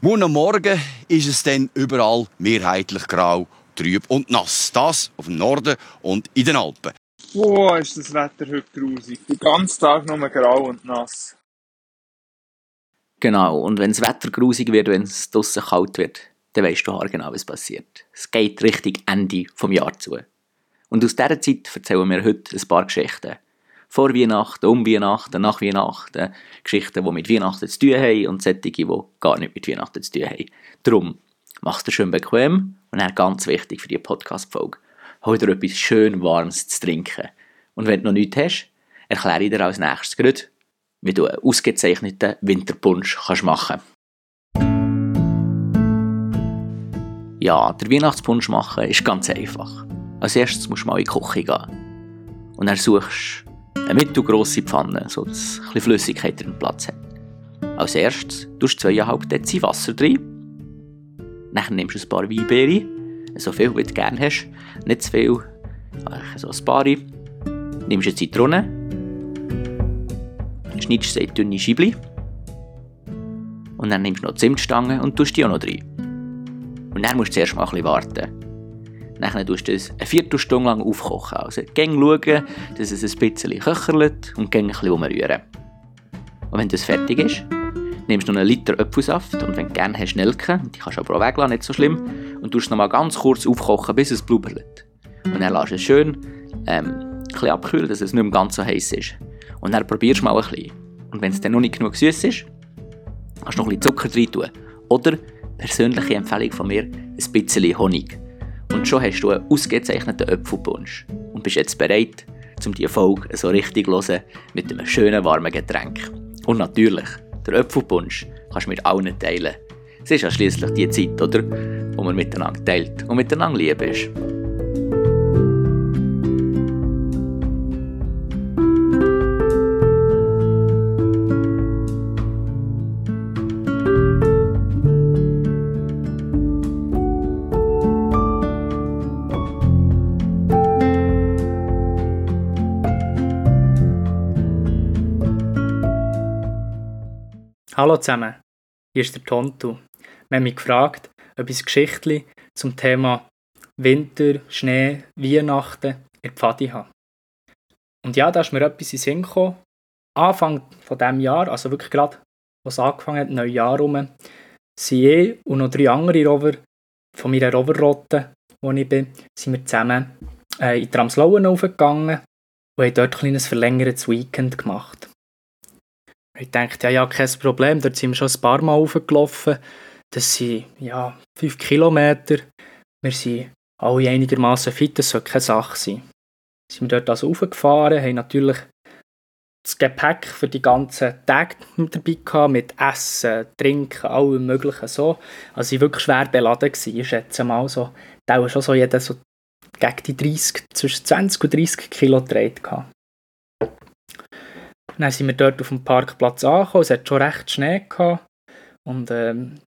Morgen am Morgen ist es dann überall mehrheitlich grau, trüb und nass. Das auf dem Norden und in den Alpen. Boah, ist das Wetter heute grusig. Den ganzen Tag nur grau und nass. Genau, und wenn das Wetter grusig wird, wenn es draußen kalt wird, dann weißt du genau, was passiert. Es geht richtig Ende vom Jahr zu. Und aus dieser Zeit erzählen wir heute ein paar Geschichten. Vor Weihnachten, um Weihnachten, nach Weihnachten, Geschichten, die mit Weihnachten zu tun haben und solche, die gar nicht mit Weihnachten zu tun haben. Darum, mach dir schön bequem und dann ganz wichtig für die Podcast-Folge, hol dir etwas schön Warmes zu trinken. Und wenn du noch nichts hast, erkläre ich dir als nächstes gerade, wie du einen ausgezeichneten Winterpunsch kannst machen Ja, der Weihnachtspunsch machen ist ganz einfach. Als erstes musst du mal in die Küche gehen. Und dann suchst du eine mittelgrosse Pfanne, so dass ein Flüssigkeit drin Platz hat. Als erstes tust du 2,5 Dezi Wasser rein. Dann nimmst du ein paar Weinbeere, so viel wie du gerne hast. Nicht zu viel, so ein paar. Nimmst eine Zitrone, schneidest sie in dünne Scheibchen. Und dann nimmst du noch Zimtstangen und tust die auch noch rein. Und dann musst du zuerst mal ein bisschen warten. Dann tust du es eine Viertelstunde lang aufkochen. Also gäng schauen, dass es ein bisschen köcherlet und gäng ein bisschen umrühren. Und wenn das fertig ist, nimmst du noch einen Liter Apfelsaft und wenn du gerne hast, Nelken, die kannst du aber auch weglassen, nicht so schlimm, und tust es noch mal ganz kurz aufkochen, bis es blubbert. Und dann lässt es schön ähm, ein abkühlen, dass es nicht mehr ganz so heiß ist. Und dann probierst du mal ein bisschen. Und wenn es dann noch nicht genug süß ist, kannst du noch ein bisschen Zucker rein tun. Oder, persönliche Empfehlung von mir, ein bisschen Honig. Und schon hast du einen ausgezeichneten Apfelpunsch. Und bist jetzt bereit, um diese Folge so richtig zu hören mit einem schönen warmen Getränk. Und natürlich, der Apfelpunsch kannst du mit allen teilen. Es ist ja schliesslich die Zeit, oder? Wo man miteinander teilt und miteinander lieb ist. Hallo zusammen, hier ist der Tontu. Wir haben mich gefragt, ob ich Geschichtli zum Thema Winter, Schnee, Weihnachten in Pfadi habe. Und ja, da ist mir etwas in Sinn gekommen. Anfang von diesem Jahr, also wirklich gerade, als es angefangen hat, Neujahr rum, sind ich und noch drei andere Rover von meiner Roverrotte, wo ich bin, sind wir zusammen äh, in Tramslauen aufgegangen und haben dort ein kleines verlängertes Weekend gemacht. Ich dachte, ja, ja, kein Problem, dort sind wir schon ein paar Mal raufgelaufen. Das sind, ja, fünf Kilometer. Wir sind alle einigermaßen fit, das soll keine Sache sein. Sind wir dort also raufgefahren, haben natürlich das Gepäck für die ganzen Tage mit dabei gehabt, mit Essen, Trinken, allem möglichen so. Also ich war wirklich schwer beladen gewesen, ich schätze mal so, da schon so jeder so gegen die 30, zwischen 20 und 30 Kilo getragen gehabt. Dann sind wir dort auf dem Parkplatz angekommen. Es hat schon recht Schnee gehabt. Und ähm,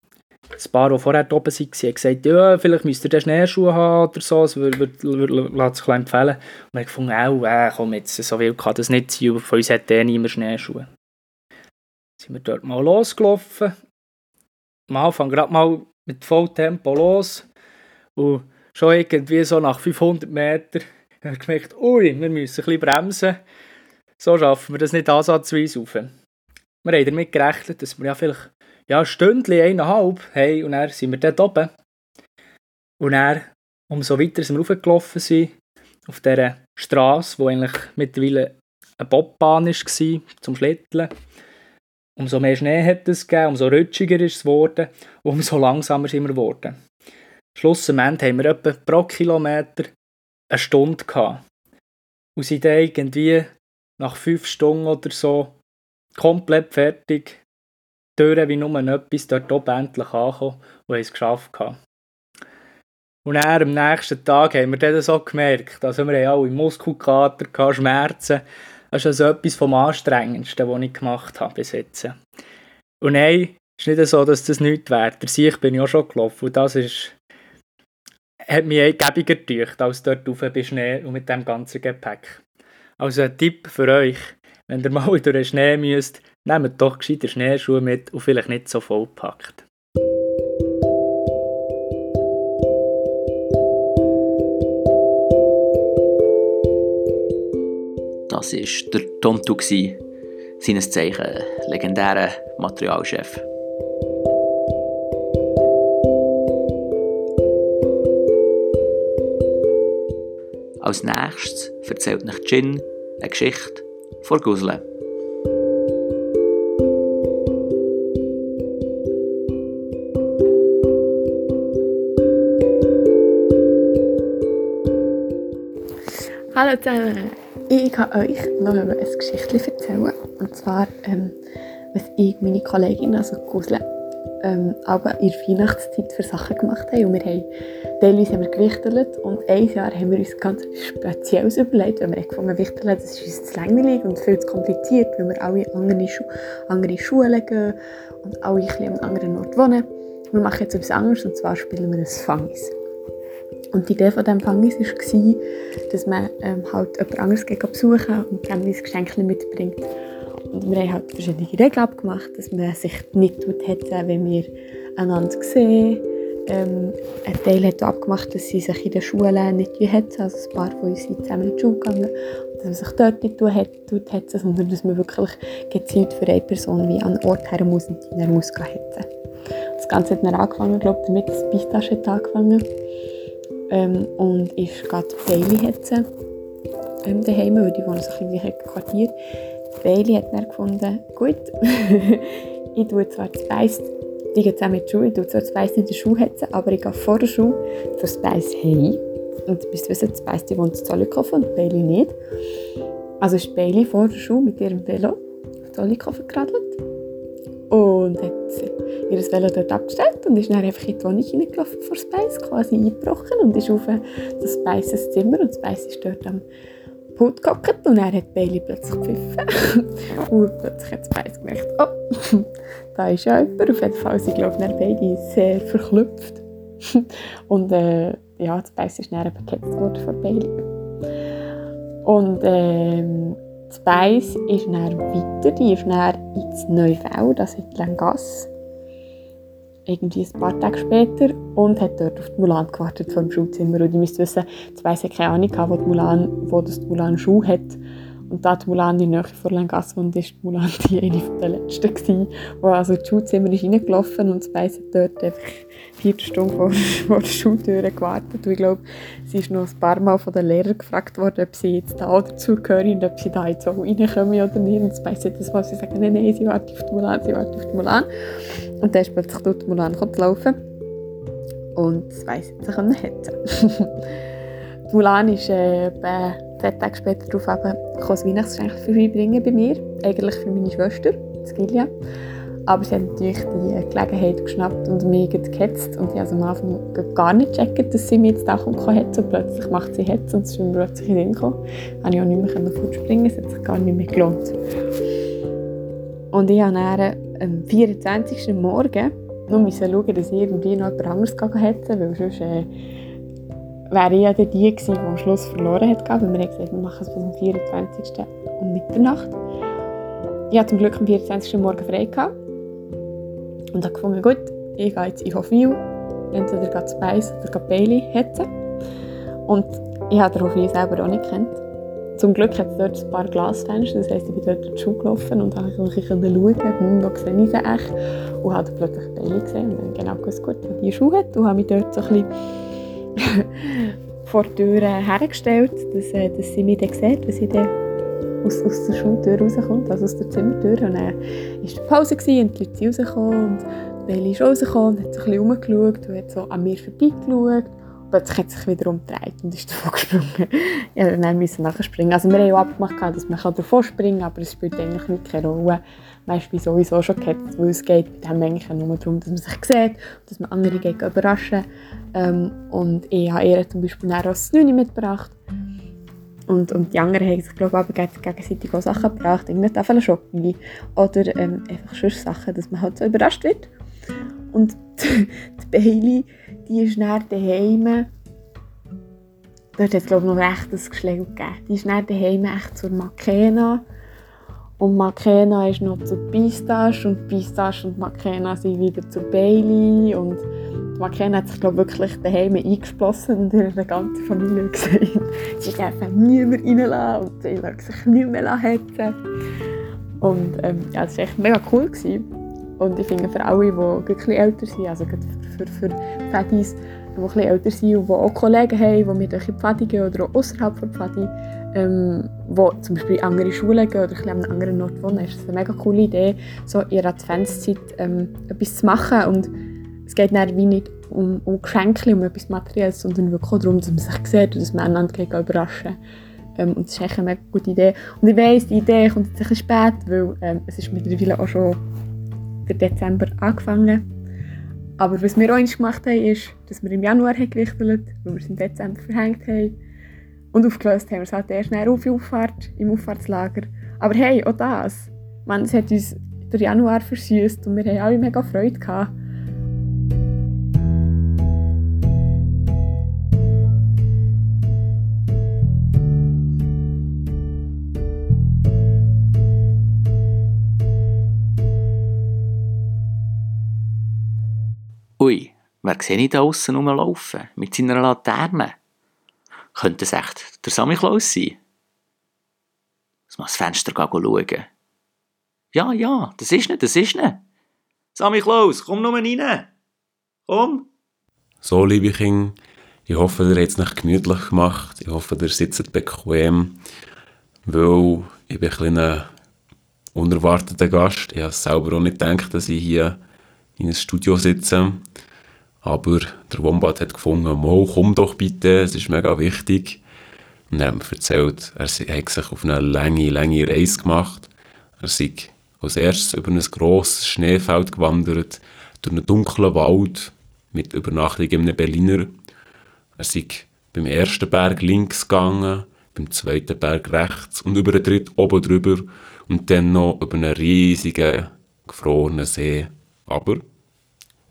das Paar, die vorher oben waren, haben gesagt, ja, vielleicht müsst ihr Schneeschuhe haben oder so. Das würde, würde, sich empfehlen. Und wir haben gefunden, äh, komm jetzt, so viel kann das nicht sein. Von uns hat eh niemand Schneeschuhe. Dann sind wir dort mal losgelaufen. Am Anfang gerade mal mit Volltempo los. Und schon irgendwie so nach 500 Metern haben wir gemerkt, ui, wir müssen ein bisschen bremsen. So schaffen wir das nicht ansatzweise auf. Wir haben damit gerechnet, dass wir ja vielleicht ja, ein Stündchen, eineinhalb haben und dann sind wir dort oben. Und dann, umso weiter wir raufgelaufen sind, auf dieser Straße, wo eigentlich mittlerweile eine Bobbahn war zum Schlitteln, umso mehr Schnee hat es gegeben, umso rutschiger ist es geworden und umso langsamer sind wir geworden. Schlussendlich haben wir etwa pro Kilometer eine Stunde gehabt. Und sind dann irgendwie nach fünf Stunden oder so komplett fertig. Türen wie nur etwas dort oben endlich angekommen und haben es geschafft. Und dann, am nächsten Tag haben wir das so gemerkt. Also wir haben alle Muskelkater, Schmerzen. Das ist also etwas vom Anstrengendsten, was ich gemacht habe bis jetzt. Und nein, es ist nicht so, dass das nichts wäre. Der Sieg bin ich auch schon gelaufen und das ist, hat mich gäbiger gedacht, als dort auf bei Schnee und mit dem ganzen Gepäck. Also ein Tipp für euch, wenn ihr mal durch den Schnee müsst, nehmt doch gescheite Schneeschuhe mit und vielleicht nicht so vollpackt. Das war der Tontu, seines Zeichen legendärer Materialchef. Als nächstes erzählt nach Jin eine Geschichte vor Gusle. Hallo zusammen, ich kann euch noch ein Geschichtchen erzählen. Und zwar, ähm, was ich, meine Kollegin, also Gusle, ähm, aber in der Weihnachtszeit für Sachen gemacht haben. Und wir haben teilweise haben wir gewichtelt und ein Jahr haben wir uns ganz Spezielles überlegt, weil wir gefunden wichteln, das ist uns zu langweilig und viel zu kompliziert, weil wir alle andere, Schu andere Schulen gehen und alle ein bisschen an anderen Ort wohnen. Wir machen jetzt etwas anderes und zwar spielen wir ein Fangis. Und die Idee von diesem Fangis war, dass man ähm, halt jemand anderes besuchen und dann ein Geschenk mitbringt. Und wir haben halt verschiedene Regeln abgemacht, dass man sich nicht hätte, wenn wir einander sehen. Ähm, ein Teil hat abgemacht, dass sie sich in der Schule nicht hetzen, also ein paar von uns sind zusammen in die Schule gegangen, dass man sich dort nicht hetzen, sondern dass man wirklich gezielt für eine Person wie an einen Ort her muss und die dann muss hetzen. Das Ganze hat dann angefangen, glaube ich, damit das Pistache hat angefangen ähm, und ist gerade Bailey hetzen ähm, daheim, weil die wohnen so ein bisschen im Quartier. Bailey hat dann gefunden, gut, ich tue zwar das Beiß, die geht zusammen in die Schule, ich tue zwar das Beiß in der Schule hetzen, aber ich gehe vor der Schule für das Beiß heim. Und du bist wissen, das Beiß, die wohnt in Zollikofen und Bailey nicht. Also ist Bailey vor der Schule mit ihrem Velo auf Zollikofen geradelt und hat ihr Velo dort abgestellt und ist dann einfach in die Wohnung hineingelaufen vor Spice, quasi eingebrochen und ist auf das Spices Zimmer und Spice ist dort am Pult gehockt und er hat Bailey plötzlich gepfiffen. Und plötzlich hat Spice gemerkt, oh, da ist ja jemand. Auf jeden Fall, sie glaubt, dann Bailey sehr verklüpft und äh, ja, Spice ist dann bekämpft worden von Bailey. Und ähm, Spice ist dann weiter, die ist dann ins Neufeld, also in Langasse irgendwie ein paar Tage später und hat dort auf die Mulan gewartet vor dem. Und ich müsste wissen, jetzt weiss ich keine Ahnung, wo, die Mulan, wo das die Mulan Schuh hat. Und da die Mulan in der Nähe von Langasse wohnt, war die Mulan die eine der letzten, gewesen, die also ins Schulzimmer ist reingelaufen und Spice hat dort einfach vier Stunden vor, vor der Schultür gewartet. Und ich glaube, sie ist noch ein paar Mal von den Lehrern gefragt worden, ob sie jetzt da dazugehören und ob sie da jetzt auch reinkommen oder nicht. Und Spice hat das mal, sie sagen, nein, nein, sie wartet auf die Mulan, sie wartet auf die Mulan. Und dann ist plötzlich dort Mulan zu. Und das weiss sie können hetzen. Mulan ist äh, zwei Tage später darauf eben, das Weihnachtsgeschenk vorbeibringen bei mir. Eigentlich für meine Schwester, Skilia. Aber sie hat natürlich die Gelegenheit geschnappt und mich gehetzt. Und ich habe am Anfang gar nicht gecheckt, dass sie mir jetzt auch kommt Und plötzlich macht sie Hetz und es ist mir plötzlich in den gekommen. Da konnte ich auch nicht mehr fortspringen, es hat sich gar nicht mehr gelohnt. Und ich habe dann am 24. Morgen müssen schauen, dass ich irgendwie noch jemand anderes hätte, weil sonst äh, wäre ich ja die gewesen, die am Schluss verloren hat. Weil wir haben gesagt, wir machen es bis zum 24. um Mitternacht. Ich hatte zum Glück am 24. Morgen frei gehabt. Und habe gefunden, gut, ich gehe jetzt in Hofwil, entweder geht Spice oder geht Bailey hetzen. Und ich habe den Hofwil selber auch nicht kennt. Zum Glück hat es dort ein paar Glasfenster, das heisst, ich bin dort durch die Schule gelaufen und konnte ein bisschen schauen, hm, wo sehe ich sie echt. Und habe plötzlich Bailey gesehen und dann genau gewusst, gut, die Schuhe hat. Und habe mich dort so ein bisschen vor die Tür hergestellt, dass, äh, dass sie mich dann sieht, wenn sie dann aus, aus der Schultür rauskommt, also aus der Zimmertür. Und dann war die Pause und die Leute sind rausgekommen und Bailey ist rausgekommen und hat so ein bisschen rumgeschaut und hat so an mir vorbeigeschaut plötzlich hat sich wieder umgedreht und ist davon gesprungen. ja, dann müssen wir springen. Also wir haben auch abgemacht, dass man davor springen kann, aber es spielt eigentlich nicht keine Rolle. Meist bin sowieso schon gehetzt, weil es geht bei dem eigentlich nur darum, dass man sich sieht, dass man andere geht überraschen ähm, Und ich habe ihr zum Beispiel auch das Nüni mitgebracht. Und, und die anderen haben sich, glaube ich, gegenseitig auch Sachen gebracht. Irgendeine Tafel Schokolade oder ähm, einfach schon Sachen, dass man halt so überrascht wird. Und die Bailey, die ist dann daheim. Dort hat es glaube ich noch recht ein Geschläge gegeben. Die ist dann daheim echt zur Makena. Und Makena ist noch zur Pistache und Pistache und Makena sind wieder zur Bailey. Und Makena hat sich glaub, wirklich daheim eingeschlossen und ihre ganze Familie gesehen. Sie dürfen niemand reinlassen und sie lassen sich nicht mehr hetzen. Und ähm, ja, das war echt mega cool. Gewesen. Und ich finde, für alle, die ein älter sind, also für, für, für Fadis, die bisschen älter sind und auch Kollegen haben, die mit in die Pfadi gehen oder auch außerhalb der Pfadi, ähm, die zum Beispiel in andere Schulen gehen oder ein an einem anderen Ort wohnen, ist es eine mega coole Idee, so in ihrer Adventszeit ähm, etwas zu machen. Und es geht dann wie nicht um, um Geschenke, um etwas Materielles, sondern wirklich auch darum, dass man sich sieht und dass man einander überraschen kann. Ähm, und das ist echt eine mega gute Idee. Und ich weiss, die Idee kommt jetzt ein bisschen spät, weil ähm, es ist mittlerweile auch schon der Dezember angefangen. Aber was wir auch gemacht haben, ist, dass wir im Januar haben gewichtelt, weil wir es im Dezember verhängt haben. Und aufgelöst haben wir es halt erst nach auf die Auffahrt, im Auffahrtslager. Aber hey, auch das. Man, es hat uns der Januar versüßt und wir haben alle mega Freude gehabt. Wer sehe ich da außen rumlaufen? Mit seiner Laterne? Könnte es echt der Sammy Klaus sein? Muss mal das Fenster schauen. Ja, ja, das ist nicht, das ist nicht. Sammy Klaus, komm nur rein. Komm. So, liebe Kinder, ich hoffe, ihr habt es nicht gemütlich gemacht. Ich hoffe, ihr sitzt bequem, weil ich bin ein kleiner unerwarteter Gast. Ich habe selber auch nicht gedacht, dass ich hier in einem Studio sitze. Aber der Wombat hat gefunden, Mo, komm doch bitte, es ist mega wichtig. Und er hat mir erzählt, er hat sich auf eine lange, lange Reise gemacht. Er sei als erstes über ein grosses Schneefeld gewandert, durch einen dunklen Wald mit Übernachtung in einem Berliner. Er sei beim ersten Berg links gegangen, beim zweiten Berg rechts und über den dritten oben drüber und dann noch über einen riesigen, gefrorenen See. Aber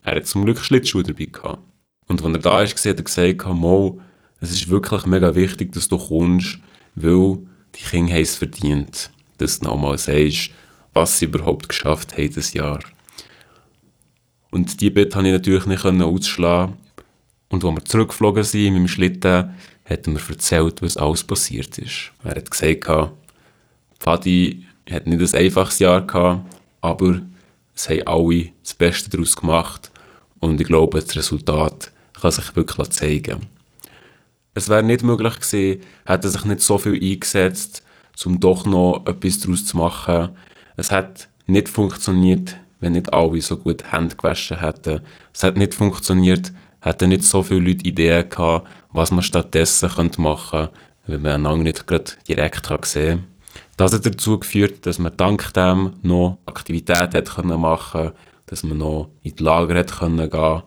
er hat zum Glück Schlittschuhe dabei gehabt. Und wenn er da ist, hat er gesagt, Mo, es ist wirklich mega wichtig, dass du kommst, weil die Kinder haben es verdient, dass du nochmal sagst, was sie überhaupt geschafft haben dieses Jahr. Und die Bitte konnte ich natürlich nicht ausschlagen. Und als wir zurückgeflogen sind mit dem Schlitten, hat er mir erzählt, was alles passiert ist. Er hat gesagt, Fadi hat nicht ein einfaches Jahr gehabt, aber es haben alle das Beste daraus gemacht und ich glaube, das Resultat kann sich wirklich zeigen. Es wäre nicht möglich gewesen, hätte sich nicht so viel eingesetzt, um doch noch etwas daraus zu machen. Es hat nicht funktioniert, wenn nicht alle so gut Hände gewaschen hätten. Es hat nicht funktioniert, hätten nicht so viele Leute Ideen gehabt, was man stattdessen machen könnte, wenn man einander nicht gerade direkt sehen kann. Das hat dazu geführt, dass man dank dem noch Aktivitäten machen konnte, dass man noch in die Lager hat können gehen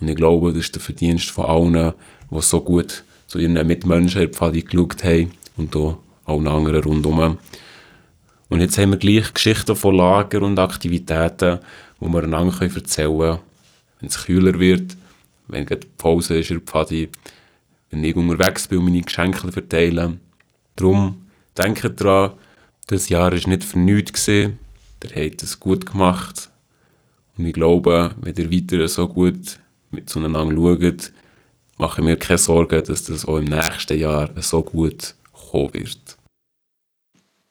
Und ich glaube, das ist der Verdienst von allen, die so gut zu ihren Mitmenschen in Pfadi geschaut haben und auch allen anderen rundherum. Und jetzt haben wir gleich Geschichten von Lager und Aktivitäten, die wir einander erzählen können, wenn es kühler wird, wenn die Pause ist in der Pfadi, wenn ich unterwegs bin und meine Geschenke verteilen. Darum denkt daran, das Jahr war nicht für nichts. Ihr habt es gut gemacht. Und ich glaube, wenn ihr weiter so gut mit zueinander schaut, mache ich mir keine Sorgen, dass das auch im nächsten Jahr so gut kommen wird.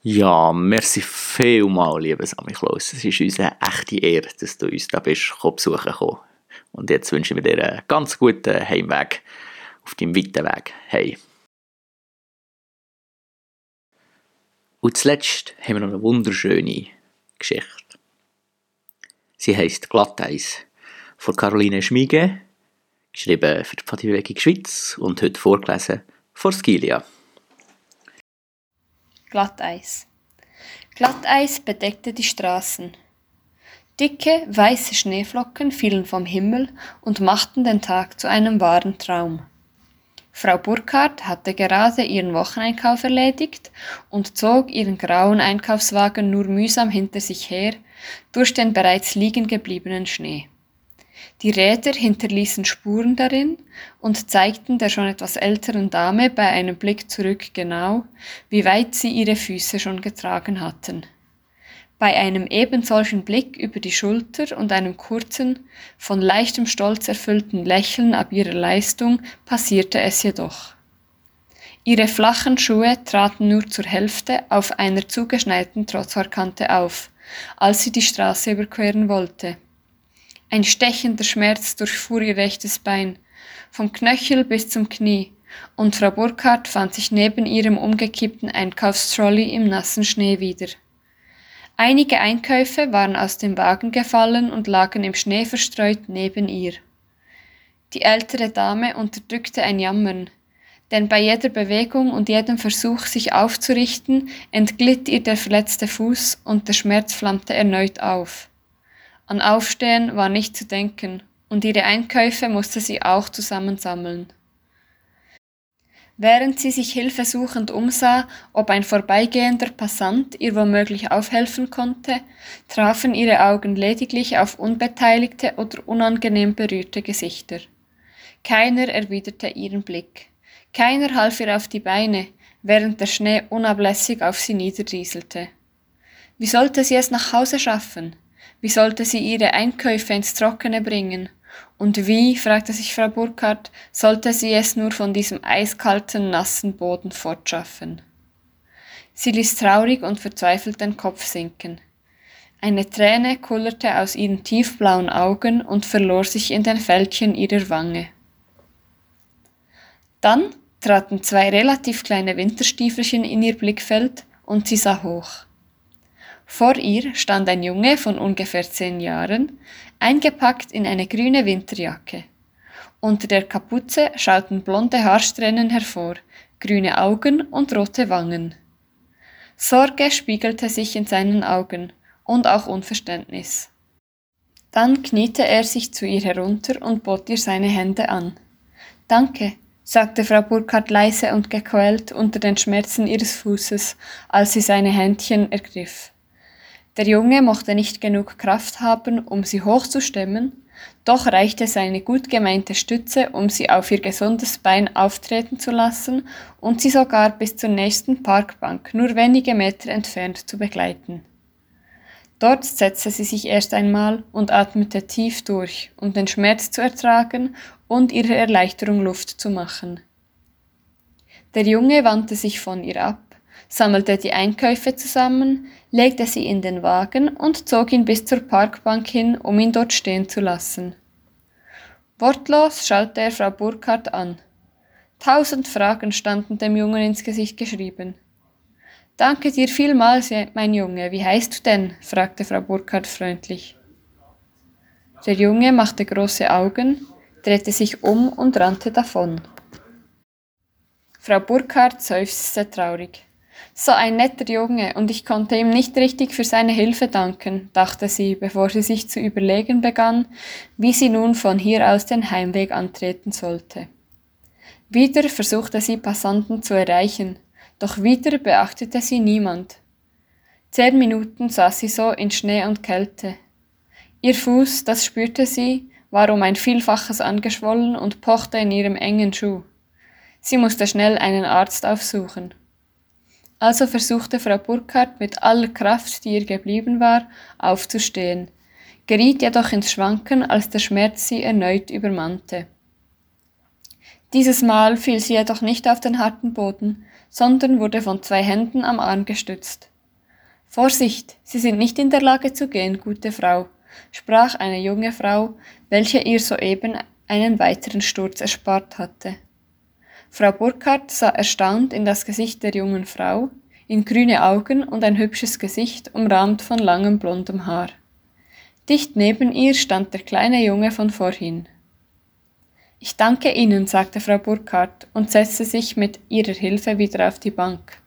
Ja, merci vielmal, lieber Sammy Klaus. Es ist uns eine echte Ehre, dass du uns da bist, besuchen kommen. Und jetzt wünschen wir dir einen ganz guten Heimweg auf deinem weiten Weg. Hey. Und zuletzt haben wir noch eine wunderschöne Geschichte. Sie heißt Glatteis von Caroline Schmiege, geschrieben für die Pfadibewegung Schweiz und heute vorgelesen von Skilia. Glatteis. Glatteis bedeckte die Straßen. Dicke, weiße Schneeflocken fielen vom Himmel und machten den Tag zu einem wahren Traum. Frau Burkhardt hatte gerade ihren Wocheneinkauf erledigt und zog ihren grauen Einkaufswagen nur mühsam hinter sich her, durch den bereits liegen gebliebenen Schnee. Die Räder hinterließen Spuren darin und zeigten der schon etwas älteren Dame bei einem Blick zurück genau, wie weit sie ihre Füße schon getragen hatten. Bei einem ebensolchen Blick über die Schulter und einem kurzen, von leichtem Stolz erfüllten Lächeln ab ihrer Leistung passierte es jedoch. Ihre flachen Schuhe traten nur zur Hälfte auf einer zugeschneiten Trottoirkante auf, als sie die Straße überqueren wollte. Ein stechender Schmerz durchfuhr ihr rechtes Bein, vom Knöchel bis zum Knie, und Frau Burkhardt fand sich neben ihrem umgekippten Einkaufstrolley im nassen Schnee wieder. Einige Einkäufe waren aus dem Wagen gefallen und lagen im Schnee verstreut neben ihr. Die ältere Dame unterdrückte ein Jammern, denn bei jeder Bewegung und jedem Versuch, sich aufzurichten, entglitt ihr der verletzte Fuß und der Schmerz flammte erneut auf. An Aufstehen war nicht zu denken, und ihre Einkäufe musste sie auch zusammensammeln. Während sie sich hilfesuchend umsah, ob ein vorbeigehender Passant ihr womöglich aufhelfen konnte, trafen ihre Augen lediglich auf unbeteiligte oder unangenehm berührte Gesichter. Keiner erwiderte ihren Blick. Keiner half ihr auf die Beine, während der Schnee unablässig auf sie niederrieselte. Wie sollte sie es nach Hause schaffen? Wie sollte sie ihre Einkäufe ins Trockene bringen? Und wie, fragte sich Frau Burkhardt, sollte sie es nur von diesem eiskalten, nassen Boden fortschaffen? Sie ließ traurig und verzweifelt den Kopf sinken. Eine Träne kullerte aus ihren tiefblauen Augen und verlor sich in den Fältchen ihrer Wange. Dann traten zwei relativ kleine Winterstiefelchen in ihr Blickfeld und sie sah hoch. Vor ihr stand ein Junge von ungefähr zehn Jahren, eingepackt in eine grüne Winterjacke. Unter der Kapuze schauten blonde Haarsträhnen hervor, grüne Augen und rote Wangen. Sorge spiegelte sich in seinen Augen und auch Unverständnis. Dann kniete er sich zu ihr herunter und bot ihr seine Hände an. Danke, sagte Frau Burkhardt leise und gequält unter den Schmerzen ihres Fußes, als sie seine Händchen ergriff. Der Junge mochte nicht genug Kraft haben, um sie hochzustemmen, doch reichte seine gut gemeinte Stütze, um sie auf ihr gesundes Bein auftreten zu lassen und sie sogar bis zur nächsten Parkbank nur wenige Meter entfernt zu begleiten. Dort setzte sie sich erst einmal und atmete tief durch, um den Schmerz zu ertragen und ihrer Erleichterung Luft zu machen. Der Junge wandte sich von ihr ab, sammelte die Einkäufe zusammen, legte sie in den Wagen und zog ihn bis zur Parkbank hin, um ihn dort stehen zu lassen. Wortlos schaute er Frau Burkhardt an. Tausend Fragen standen dem Jungen ins Gesicht geschrieben. Danke dir vielmals, mein Junge. Wie heißt du denn? fragte Frau Burkhardt freundlich. Der Junge machte große Augen, drehte sich um und rannte davon. Frau Burkhardt seufzte traurig. So ein netter Junge, und ich konnte ihm nicht richtig für seine Hilfe danken, dachte sie, bevor sie sich zu überlegen begann, wie sie nun von hier aus den Heimweg antreten sollte. Wieder versuchte sie Passanten zu erreichen, doch wieder beachtete sie niemand. Zehn Minuten saß sie so in Schnee und Kälte. Ihr Fuß, das spürte sie, war um ein Vielfaches angeschwollen und pochte in ihrem engen Schuh. Sie musste schnell einen Arzt aufsuchen. Also versuchte Frau Burkhardt mit aller Kraft, die ihr geblieben war, aufzustehen, geriet jedoch ins Schwanken, als der Schmerz sie erneut übermannte. Dieses Mal fiel sie jedoch nicht auf den harten Boden, sondern wurde von zwei Händen am Arm gestützt. Vorsicht, Sie sind nicht in der Lage zu gehen, gute Frau, sprach eine junge Frau, welche ihr soeben einen weiteren Sturz erspart hatte. Frau Burkhardt sah erstaunt in das Gesicht der jungen Frau, in grüne Augen und ein hübsches Gesicht, umrahmt von langem blondem Haar. Dicht neben ihr stand der kleine Junge von vorhin. Ich danke Ihnen, sagte Frau Burkhardt und setzte sich mit ihrer Hilfe wieder auf die Bank.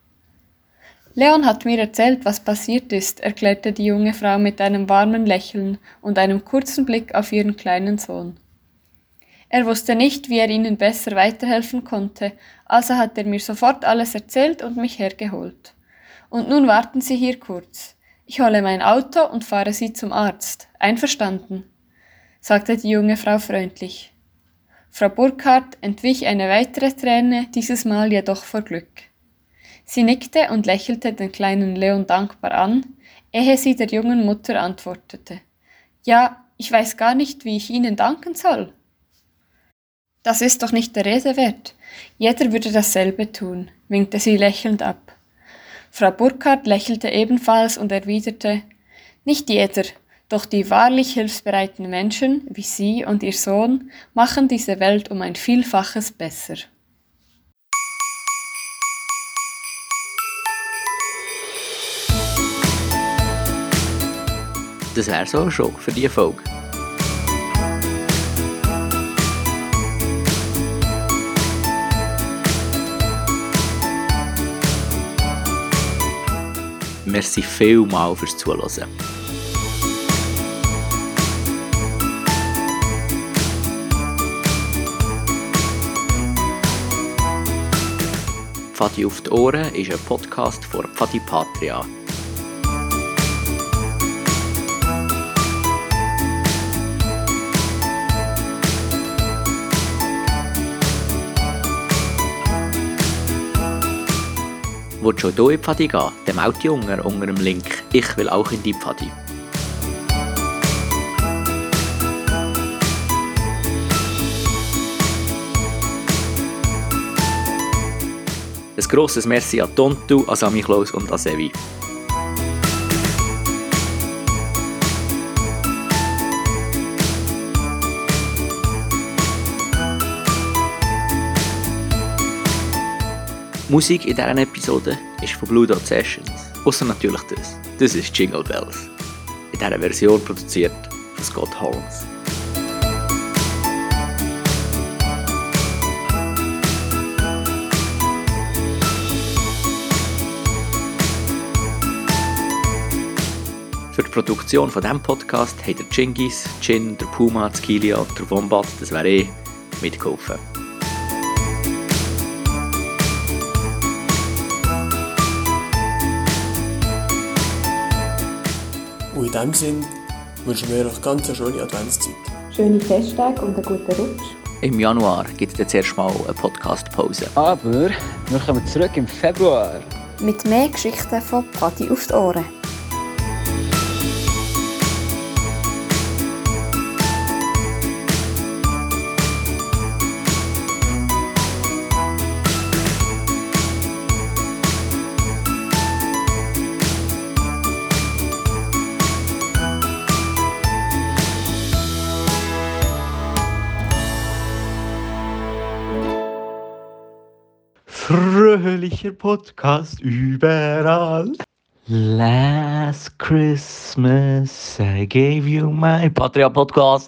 Leon hat mir erzählt, was passiert ist, erklärte die junge Frau mit einem warmen Lächeln und einem kurzen Blick auf ihren kleinen Sohn. Er wusste nicht, wie er ihnen besser weiterhelfen konnte, also hat er mir sofort alles erzählt und mich hergeholt. Und nun warten Sie hier kurz. Ich hole mein Auto und fahre Sie zum Arzt. Einverstanden? sagte die junge Frau freundlich. Frau Burkhardt entwich eine weitere Träne, dieses Mal jedoch vor Glück. Sie nickte und lächelte den kleinen Leon dankbar an, ehe sie der jungen Mutter antwortete. Ja, ich weiß gar nicht, wie ich Ihnen danken soll. Das ist doch nicht der Rede wert. Jeder würde dasselbe tun, winkte sie lächelnd ab. Frau Burkhardt lächelte ebenfalls und erwiderte Nicht jeder, doch die wahrlich hilfsbereiten Menschen, wie Sie und Ihr Sohn, machen diese Welt um ein Vielfaches besser. Das wäre so schon für diese Folge. Merci vielmal fürs Zuhören. Pfadi auf die Ohren ist ein Podcast von Pfadi Patria. Du schon hier in die Pfadi gehen? Dann melde dich unter, unter dem Link «Ich will auch in die Pfadi». Ein grosses Merci an Tontu, an Sami Klaus und an Sevi. Musik in dieser Episode ist von Blue Dot Sessions. Außer natürlich das. Das ist Jingle Bells. In dieser Version produziert von Scott Holmes. Für die Produktion von diesem Podcast haben der Chingis, Chin, der Puma, das Kilia und der Wombat, das wäre eh, mitgeholfen. Und in diesem Sinn wünschen wir euch ganz eine schöne Adventszeit. Schöne Festtage und einen guten Rutsch. Im Januar gibt es jetzt erstmal eine Podcast-Pause. Aber wir kommen zurück im Februar. Mit mehr Geschichten von Patti auf die Ohren. Fröhlicher Podcast überall. Last Christmas I gave you my Patria Podcast.